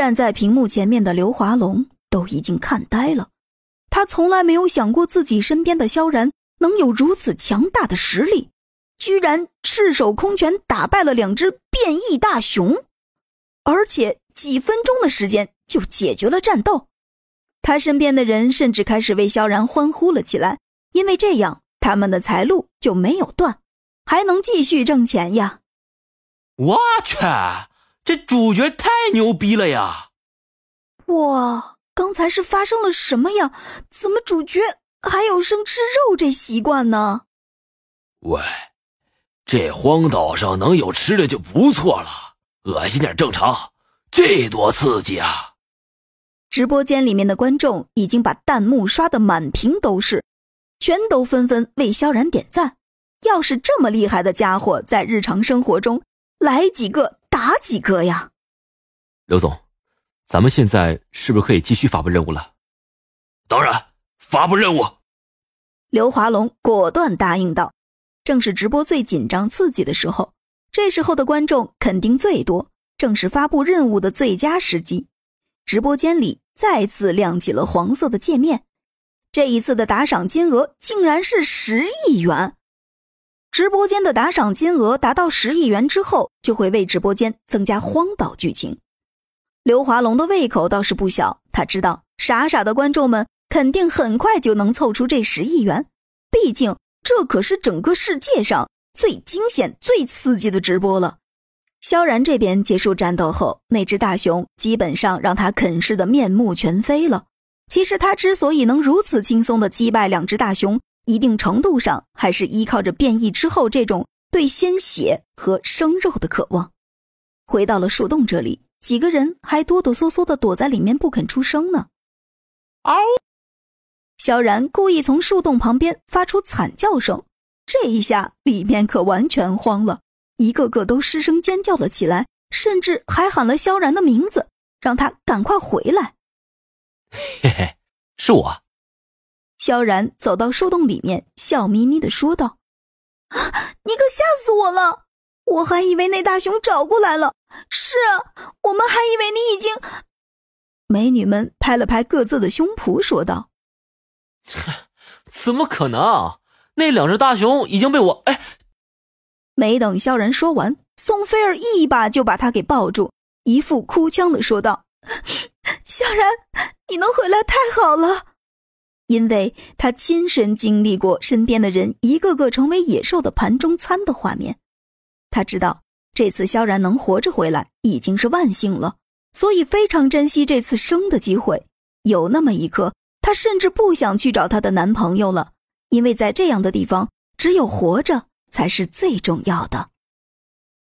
站在屏幕前面的刘华龙都已经看呆了，他从来没有想过自己身边的萧然能有如此强大的实力，居然赤手空拳打败了两只变异大熊，而且几分钟的时间就解决了战斗。他身边的人甚至开始为萧然欢呼了起来，因为这样他们的财路就没有断，还能继续挣钱呀！我去！这主角太牛逼了呀！哇，刚才是发生了什么呀？怎么主角还有生吃肉这习惯呢？喂，这荒岛上能有吃的就不错了，恶心点正常。这多刺激啊！直播间里面的观众已经把弹幕刷得满屏都是，全都纷纷为萧然点赞。要是这么厉害的家伙在日常生活中来几个。打几个呀，刘总，咱们现在是不是可以继续发布任务了？当然，发布任务。刘华龙果断答应道。正是直播最紧张刺激的时候，这时候的观众肯定最多，正是发布任务的最佳时机。直播间里再次亮起了黄色的界面，这一次的打赏金额竟然是十亿元。直播间的打赏金额达到十亿元之后，就会为直播间增加荒岛剧情。刘华龙的胃口倒是不小，他知道傻傻的观众们肯定很快就能凑出这十亿元，毕竟这可是整个世界上最惊险、最刺激的直播了。萧然这边结束战斗后，那只大熊基本上让他啃噬的面目全非了。其实他之所以能如此轻松的击败两只大熊，一定程度上还是依靠着变异之后这种对鲜血和生肉的渴望。回到了树洞这里，几个人还哆哆嗦嗦的躲在里面不肯出声呢。嗷！萧然故意从树洞旁边发出惨叫声，这一下里面可完全慌了，一个个都失声尖叫了起来，甚至还喊了萧然的名字，让他赶快回来。嘿嘿，是我。萧然走到树洞里面，笑眯眯的说道：“啊，你可吓死我了！我还以为那大熊找过来了。是啊，我们还以为你已经……”美女们拍了拍各自的胸脯，说道：“怎么可能？那两只大熊已经被我……哎……”没等萧然说完，宋菲儿一把就把他给抱住，一副哭腔的说道：“ 萧然，你能回来太好了。”因为他亲身经历过身边的人一个个成为野兽的盘中餐的画面，他知道这次萧然能活着回来已经是万幸了，所以非常珍惜这次生的机会。有那么一刻，他甚至不想去找她的男朋友了，因为在这样的地方，只有活着才是最重要的。